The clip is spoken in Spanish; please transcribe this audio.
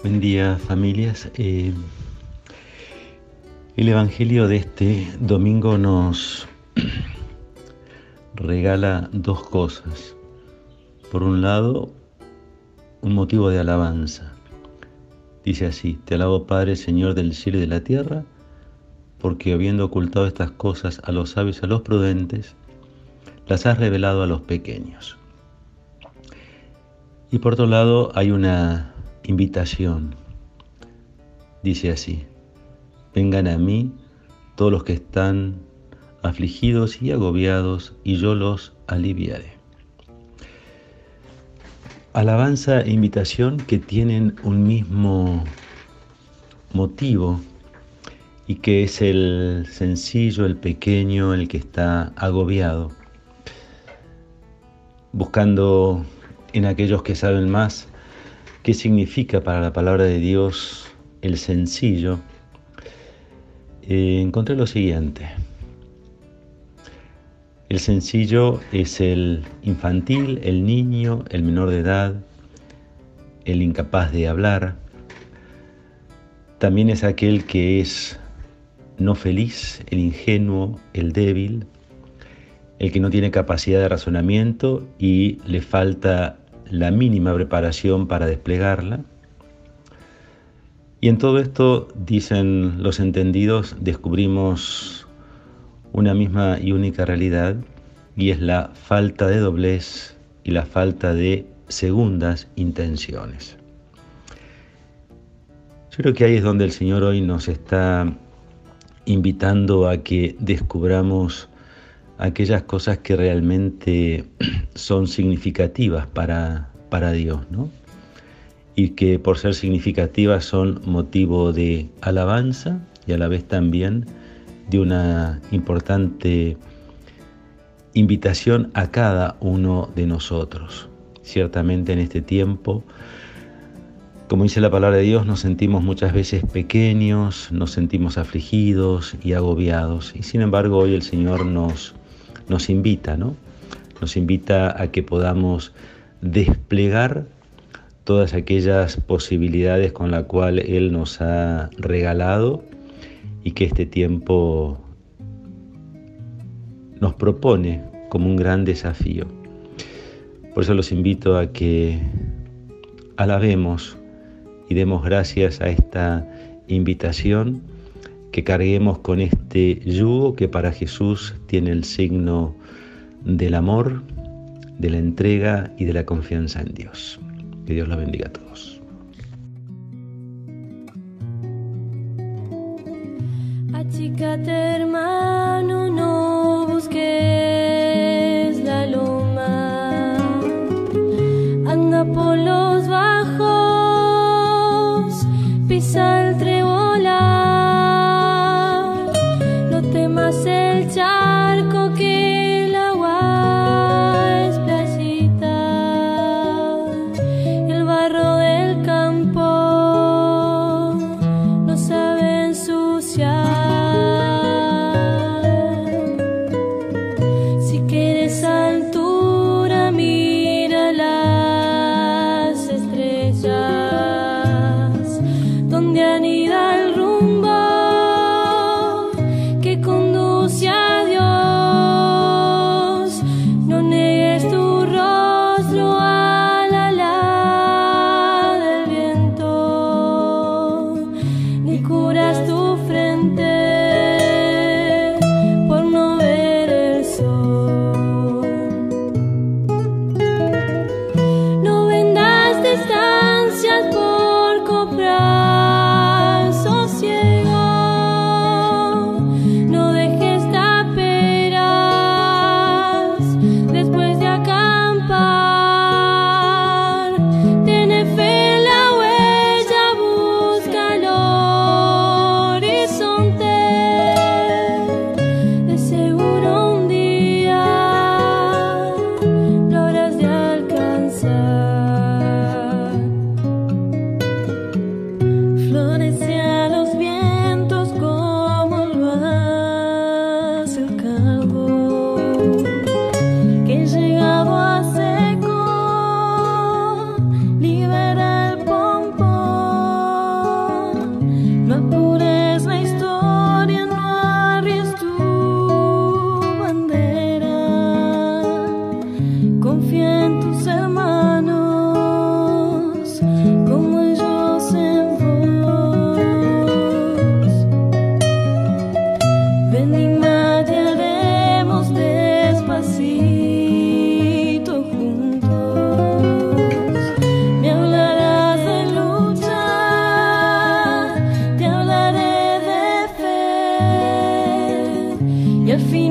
Buen día familias. Eh, el Evangelio de este domingo nos regala dos cosas. Por un lado, un motivo de alabanza. Dice así, te alabo Padre, Señor del cielo y de la tierra, porque habiendo ocultado estas cosas a los sabios y a los prudentes, las has revelado a los pequeños. Y por otro lado hay una invitación. Dice así, vengan a mí todos los que están afligidos y agobiados, y yo los aliviaré. Alabanza e invitación que tienen un mismo motivo y que es el sencillo, el pequeño, el que está agobiado, buscando en aquellos que saben más qué significa para la palabra de Dios el sencillo, eh, encontré lo siguiente. El sencillo es el infantil, el niño, el menor de edad, el incapaz de hablar. También es aquel que es no feliz, el ingenuo, el débil, el que no tiene capacidad de razonamiento y le falta la mínima preparación para desplegarla. Y en todo esto, dicen los entendidos, descubrimos una misma y única realidad y es la falta de doblez y la falta de segundas intenciones. Yo creo que ahí es donde el Señor hoy nos está invitando a que descubramos aquellas cosas que realmente son significativas para, para Dios, ¿no? Y que por ser significativas son motivo de alabanza y a la vez también de una importante invitación a cada uno de nosotros. Ciertamente en este tiempo, como dice la palabra de Dios, nos sentimos muchas veces pequeños, nos sentimos afligidos y agobiados. Y sin embargo hoy el Señor nos nos invita, ¿no? Nos invita a que podamos desplegar todas aquellas posibilidades con las cuales Él nos ha regalado y que este tiempo nos propone como un gran desafío. Por eso los invito a que alabemos y demos gracias a esta invitación que carguemos con este yugo que para Jesús tiene el signo del amor, de la entrega y de la confianza en Dios. Que Dios la bendiga a todos. Achícate hermano, no busques la loma, anda por los feel